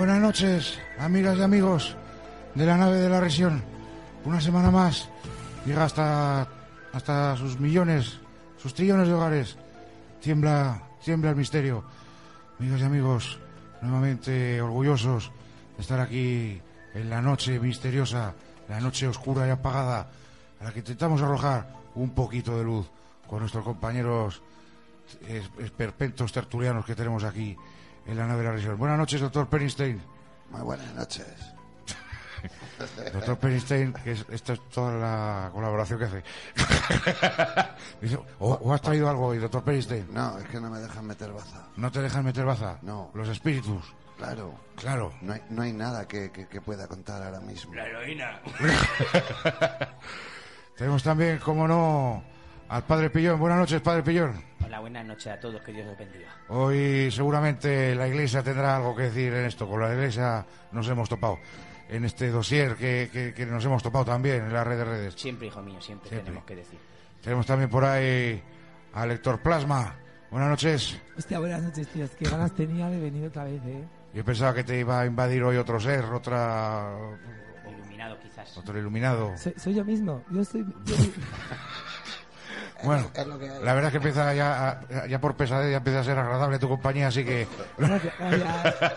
Buenas noches, amigas y amigos de la nave de la región. Una semana más llega hasta, hasta sus millones, sus trillones de hogares. Tiembla, tiembla el misterio. Amigas y amigos, nuevamente orgullosos de estar aquí en la noche misteriosa, la noche oscura y apagada, a la que intentamos arrojar un poquito de luz con nuestros compañeros es- esperpentos tertulianos que tenemos aquí en la nave de la región. Buenas noches, doctor Perinstein. Muy buenas noches. Doctor Perinstein, que es, esta es toda la colaboración que hace. Dice, ¿O, o has traído algo hoy, doctor Perinstein? No, es que no me dejan meter baza. ¿No te dejan meter baza? No. Los espíritus. Claro. Claro. No hay, no hay nada que, que- que pueda contar ahora mismo. Tenemos también, como no, al padre Pillón. Buenas noches, padre Pillón. Hola, buenas noches a todos, que Dios los bendiga. Hoy seguramente la iglesia tendrá algo que decir en esto. Con la iglesia nos hemos topado. En este dossier que, que- que nos hemos topado también en la red de redes. Siempre, hijo mío, siempre, Siempre. tenemos que decir. Tenemos también por ahí al Héctor Plasma. Buenas noches. Hostia, buenas noches, tíos. Qué ganas tenía de venir otra vez, ¿eh? Yo pensaba que te iba a invadir hoy otro ser, otra, Iluminado, quizás. otro iluminado. Soy, soy yo mismo. Yo soy... yo- Bueno, Es lo que hay. la verdad es que empieza ya, a- ya por pesadez, ya empieza a ser agradable tu compañía, así que... Gracias, gracias.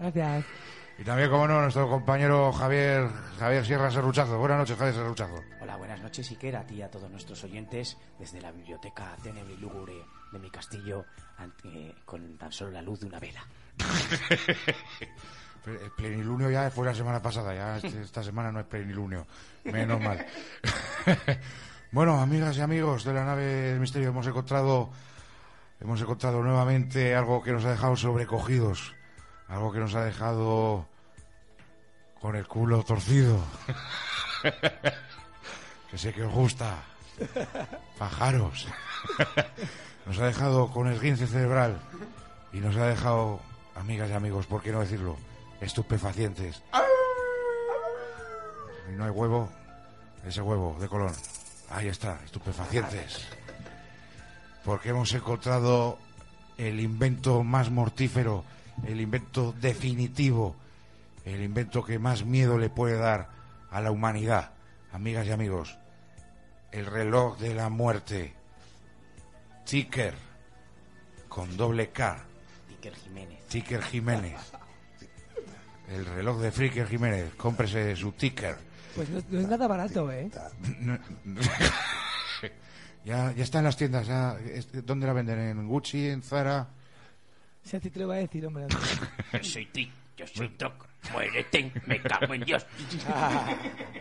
Gracias. Y también, como no, nuestro compañero Javier Javier Sierra Serruchazo. Buenas noches, Javier Serruchazo. Hola, buenas noches, Iker, a ti y a todos nuestros oyentes, desde la biblioteca tenebre y lúgubre de mi castillo, ante- con tan solo la luz de una vela. El plenilunio ya fue la semana pasada, ya este- esta semana no es plenilunio. Menos mal. bueno, amigas y amigos de la nave del misterio, hemos encontrado, hemos encontrado nuevamente algo que nos ha dejado sobrecogidos, algo que nos ha dejado con el culo torcido. que sé que os gusta. Pajaros. nos ha dejado con esguince cerebral y nos ha dejado, amigas y amigos, ¿por qué no decirlo? Estupefacientes. Y no hay huevo, ese huevo de Colón. Ahí está, estupefacientes. Porque hemos encontrado el invento más mortífero, el invento definitivo, el invento que más miedo le puede dar a la humanidad. Amigas y amigos, el reloj de la muerte. Ticker, con doble K. Iker Jiménez. Ticker Jiménez. El reloj de Fricker Jiménez. Cómprese su ticker. Pues no, no es nada barato, ¿eh? No- ya, ya está en las tiendas. Ya, ¿Dónde la venden? ¿En Gucci? ¿En Zara? Si a ti te lo voy a decir, hombre. Yo soy Trick, yo soy Troc, muérete, me cago en Dios.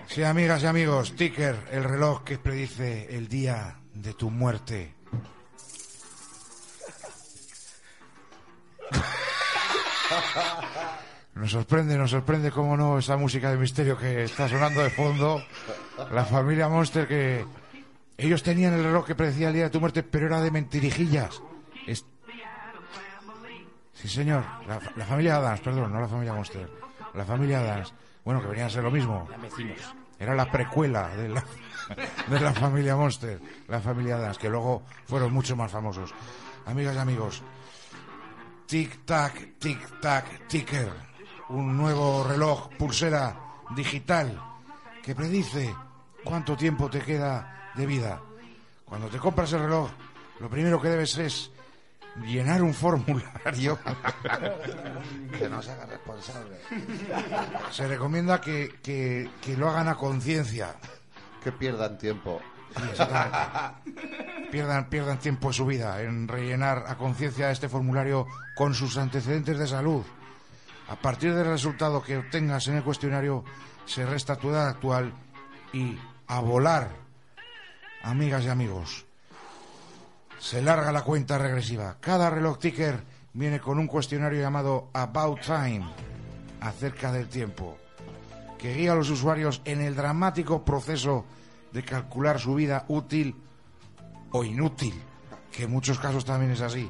Sí, amigas y amigos. Ticker, el reloj que predice el día de tu muerte. Nos sorprende, nos sorprende, cómo no, esa música de misterio que está sonando de fondo. La familia Monster que... Ellos tenían el reloj que predecía el día de tu muerte, pero era de mentirijillas. Es- Sí, señor. La, la familia Adams, perdón, no la familia Monster. La familia Adams. Bueno, que venían a ser lo mismo. Era la precuela de la, de la familia Monster, la familia Adams, que luego fueron mucho más famosos. Amigas y amigos, tic-tac, tic-tac, ticker. Un nuevo reloj pulsera digital que predice cuánto tiempo te queda de vida. Cuando te compras el reloj, lo primero que debes es llenar un formulario. Que no se haga responsable. Se recomienda que, que- que lo hagan a conciencia. Que pierdan tiempo. Pierdan, pierdan tiempo de su vida en rellenar a conciencia este formulario con sus antecedentes de salud. A partir del resultado que obtengas en el cuestionario, se resta tu edad actual y a volar, amigas y amigos. Se larga la cuenta regresiva. Cada reloj ticker viene con un cuestionario llamado About Time, acerca del tiempo, que guía a los usuarios en el dramático proceso de calcular su vida útil o inútil, que en muchos casos también es así.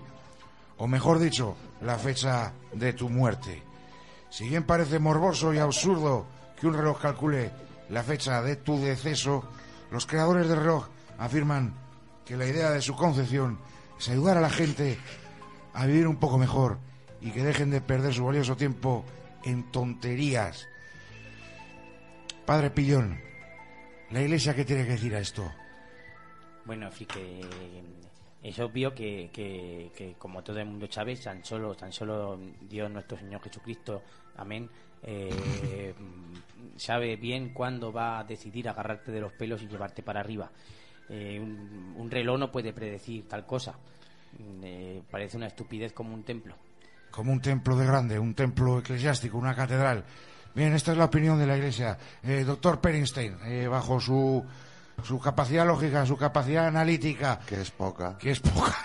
O mejor dicho, la fecha de tu muerte. Si bien parece morboso y absurdo que un reloj calcule la fecha de tu deceso, los creadores del reloj afirman que la idea de su concepción es ayudar a la gente a vivir un poco mejor y que dejen de perder su valioso tiempo en tonterías. Padre Pillón, ¿la iglesia qué tiene que decir a esto? Bueno, en fin, que es obvio que, que, que como todo el mundo sabe, tan solo, tan solo Dios nuestro Señor Jesucristo, amén, eh, sabe bien cuándo va a decidir agarrarte de los pelos y llevarte para arriba. Eh, un, reloj no puede predecir tal cosa. Eh, parece una estupidez como un templo. como un templo de grande, un templo eclesiástico, una catedral. Bien, esta es la opinión de la Iglesia. Doctor Perenstein, eh, bajo su, su capacidad lógica, su capacidad analítica, Que es poca. que es poca.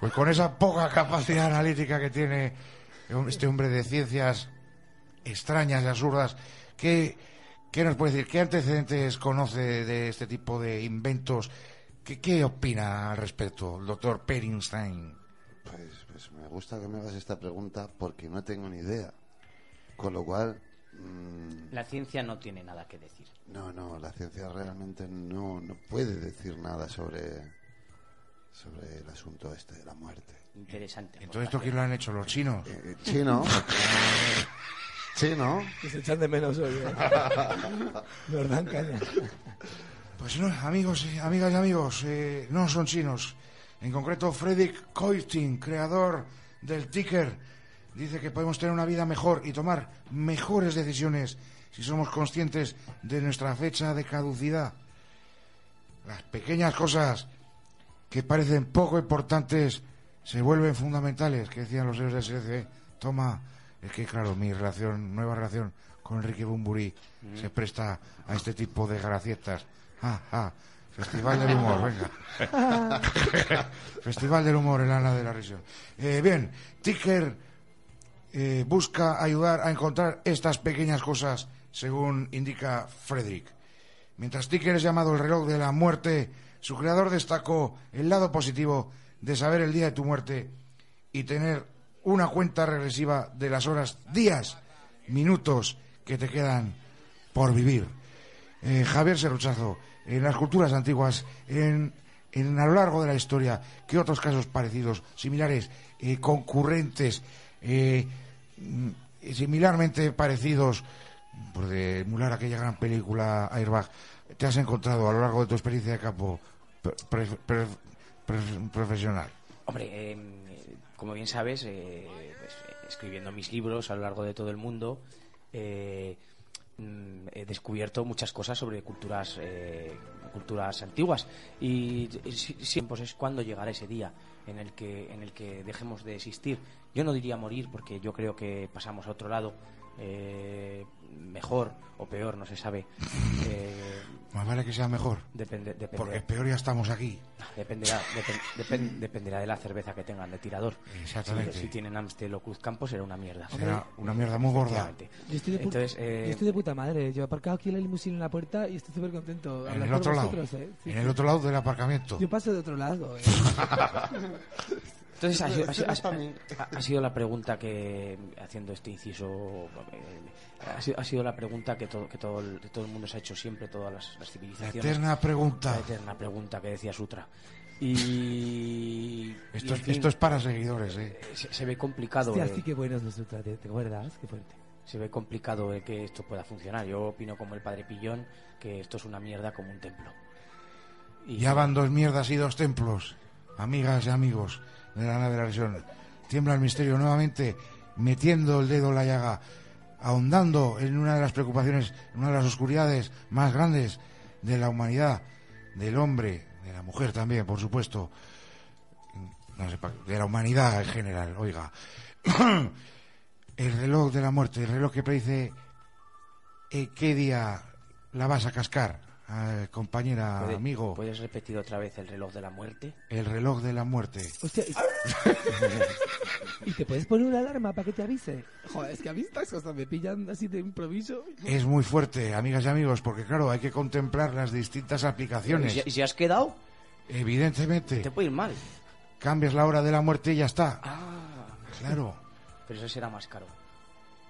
pues con esa poca capacidad analítica que tiene este hombre de ciencias extrañas y absurdas, ¿qué, qué nos puede decir? ¿Qué antecedentes conoce de este tipo de inventos? ¿Qué, qué opina al respecto el doctor Perenstein? Pues, pues me gusta que me hagas esta pregunta porque no tengo ni idea. Con lo cual, La ciencia no tiene nada que decir. no, no, la ciencia realmente no, no puede decir nada sobre, sobre el asunto este de la muerte. Interesante. Entonces, ¿esto quién lo han hecho? ¿Los chinos? Eh, chino. chino. Que se echan de menos hoy. ¿eh? Nos dan caña. Pues no, amigos, y amigas y amigos, eh, no son chinos. En concreto, Fredrik Koistin, creador del ticker, dice que podemos tener una vida mejor y tomar mejores decisiones si somos conscientes de nuestra fecha de caducidad. Las pequeñas cosas que parecen poco importantes se vuelven fundamentales, que decían los héroes del SLC. Toma, es que claro, mi relación, nueva relación con Enrique Bumburi se presta a este tipo de gracietas. Ja, ja. Festival del humor, venga. Festival del humor, el ala de la risión. Eh, bien, Ticker eh, busca ayudar a encontrar estas pequeñas cosas, según indica Frederick. Mientras Ticker es llamado el reloj de la muerte, su creador destacó el lado positivo de saber el día de tu muerte y tener una cuenta regresiva de las horas, días, minutos que te quedan por vivir. Eh, Javier Serruchazo, en las culturas antiguas, en, a lo largo de la historia, ¿qué otros casos parecidos, similares, eh, concurrentes, eh, mm, similarmente parecidos, por de emular aquella gran película Airbag, te has encontrado a lo largo de tu experiencia de campo pre- pre- profesional? Hombre, eh, como bien sabes, eh, pues, eh, escribiendo mis libros a lo largo de todo el mundo, eh, mm, he descubierto muchas cosas sobre culturas eh, culturas antiguas y eh, sí, sí, pues es cuando llegará ese día en el que en el que dejemos de existir. Yo no diría morir porque yo creo que pasamos a otro lado. Eh, mejor o peor, no se sabe. Eh, Más vale que sea mejor, depende, depende, porque peor ya estamos aquí. Dependerá, depen- depen- dependerá de la cerveza que tengan de tirador. Exactamente. Si, si tienen Amstel o Cruz Campo será una mierda. Será una mierda muy gorda. Yo estoy, de Entonces, eh, yo estoy de puta madre. Yo he aparcado aquí la limusina en la puerta y estoy súper contento. En Hablar el otro lado. vosotros, ¿eh? Sí, En sí. el otro lado del aparcamiento. Yo paso de otro lado. ¿eh? entonces ha, sido, ha sido- ha- ha sido la pregunta que, haciendo este inciso, eh, ha sido, ha sido la pregunta que todo, que todo, el, que todo el mundo se ha hecho siempre, todas las, las La civilizaciones. eterna pregunta. La eterna pregunta que decía Sutra. Y, Esto, y, en es, fin, esto es para seguidores, ¿eh? se, se ve complicado. Hostia, eh, sí que bueno trate. ¿Te acuerdas? Qué fuerte. se ve complicado el que esto pueda funcionar. Yo opino como el padre Pillón que esto es una mierda como un templo. Y- Ya van dos mierdas y dos templos, amigas y amigos de la nave de la región. Tiembla el misterio nuevamente, metiendo el dedo en la llaga, ahondando en una de las preocupaciones, en una de las oscuridades más grandes de la humanidad, del hombre, de la mujer también, por supuesto, no sé, de la humanidad en general, oiga. el reloj de la muerte, el reloj que predice eh, qué día la vas a cascar, eh, compañera, ¿Puede- amigo. ¿Puedes repetir otra vez el reloj de la muerte? El reloj de la muerte. Hostia, y... ¿Y te puedes poner una alarma para que te avise? Joder, es que a mí estas cosas me pillan así de improviso. Es muy fuerte, amigas y amigos, porque claro, hay que contemplar las distintas ¿Y aplicaciones. si, y si has quedado? Evidentemente, Te puede ir mal. cambias la hora de la muerte y ya está. Ah, Claro. pero eso será más caro.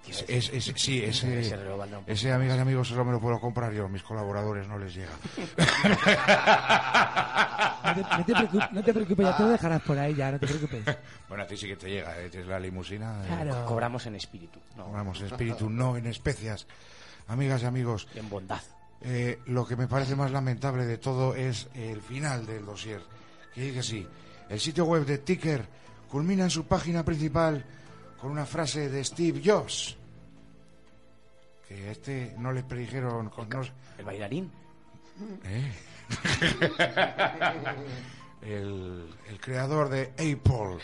Es, es- sí, ese, Ese amigas y amigos, solo me lo puedo comprar yo. Mis colaboradores no les llega. No te, no te preocupes, no te preocupes, ya te lo dejarás por ahí, ya, no te preocupes. Bueno, a ti sí que te llega, ¿eh? tienes la limusina. eh. Cobramos en espíritu, no, Vamos, espíritu, no en especias. Amigas y amigos, en bondad. eh, lo que me parece más lamentable de todo es el final del dossier. Que dice así, el sitio web de Ticker culmina en su página principal con una frase de Steve Jobs. Que a este no le predijeron... Con, no- El bailarín. ¿Eh? el, el creador de Apple.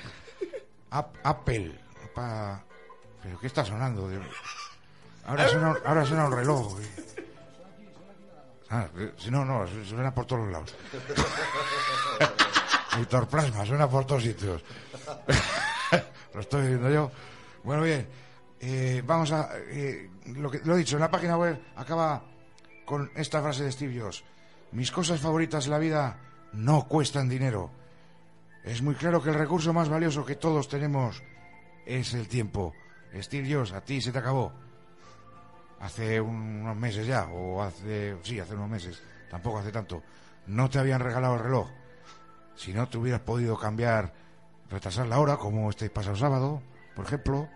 Ap- Apple. Pa- ¿Pero qué está sonando? Dios? Ahora suena, ahora suena un reloj. Ah, eh, si no, no, su- suena por todos lados. Víctor Plasma, suena por todos sitios. Estoy viendo yo. Bueno, bien. eh, vamos a. eh, lo, que, lo he dicho, en la página web acaba con esta frase de Steve Jobs. Mis cosas favoritas en la vida no cuestan dinero. Es muy claro que el recurso más valioso que todos tenemos es el tiempo. Steve Jobs, a ti se te acabó. Hace un- unos meses ya, o hace. Sí, hace unos meses. Tampoco hace tanto. No te habían regalado el reloj. Si no, te hubieras podido cambiar, retrasar la hora, como este pasado sábado, por ejemplo.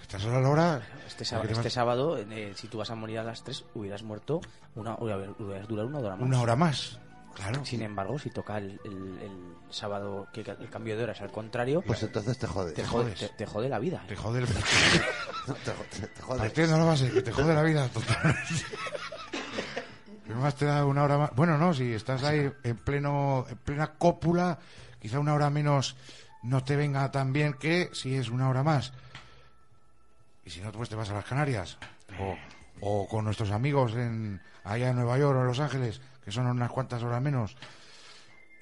Retrasar la hora. Este, sá- porque te este vas- sábado, eh, si tú vas a morir a las 3, hubieras muerto una, hubieras durado una hora más. Una hora más. Claro. Sin embargo, si toca el, el- el sábado que el cambio de hora es al contrario, Pues entonces te jode. te, te jode, jodes. te, te jode la vida. Te jode el. No, te, te- te jode. Partiendo la base, que te jode la vida totalmente. Además te da una hora más. Bueno, no, si estás ahí en pleno, en plena cópula, quizá una hora menos no te venga tan bien que si es una hora más. Y si no, pues te vas a las Canarias. O, o con nuestros amigos en allá en Nueva York o en Los Ángeles, que son unas cuantas horas menos.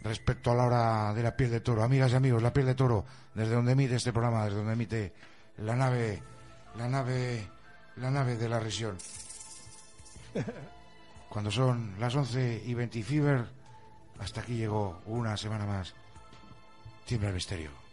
Respecto a la hora de la piel de toro, amigas y amigos, la piel de toro, desde donde emite este programa, desde donde emite la nave, la nave, la nave de la región. Cuando son las 11 y 20 Fever, hasta aquí llegó una semana más. Tiembla misterio.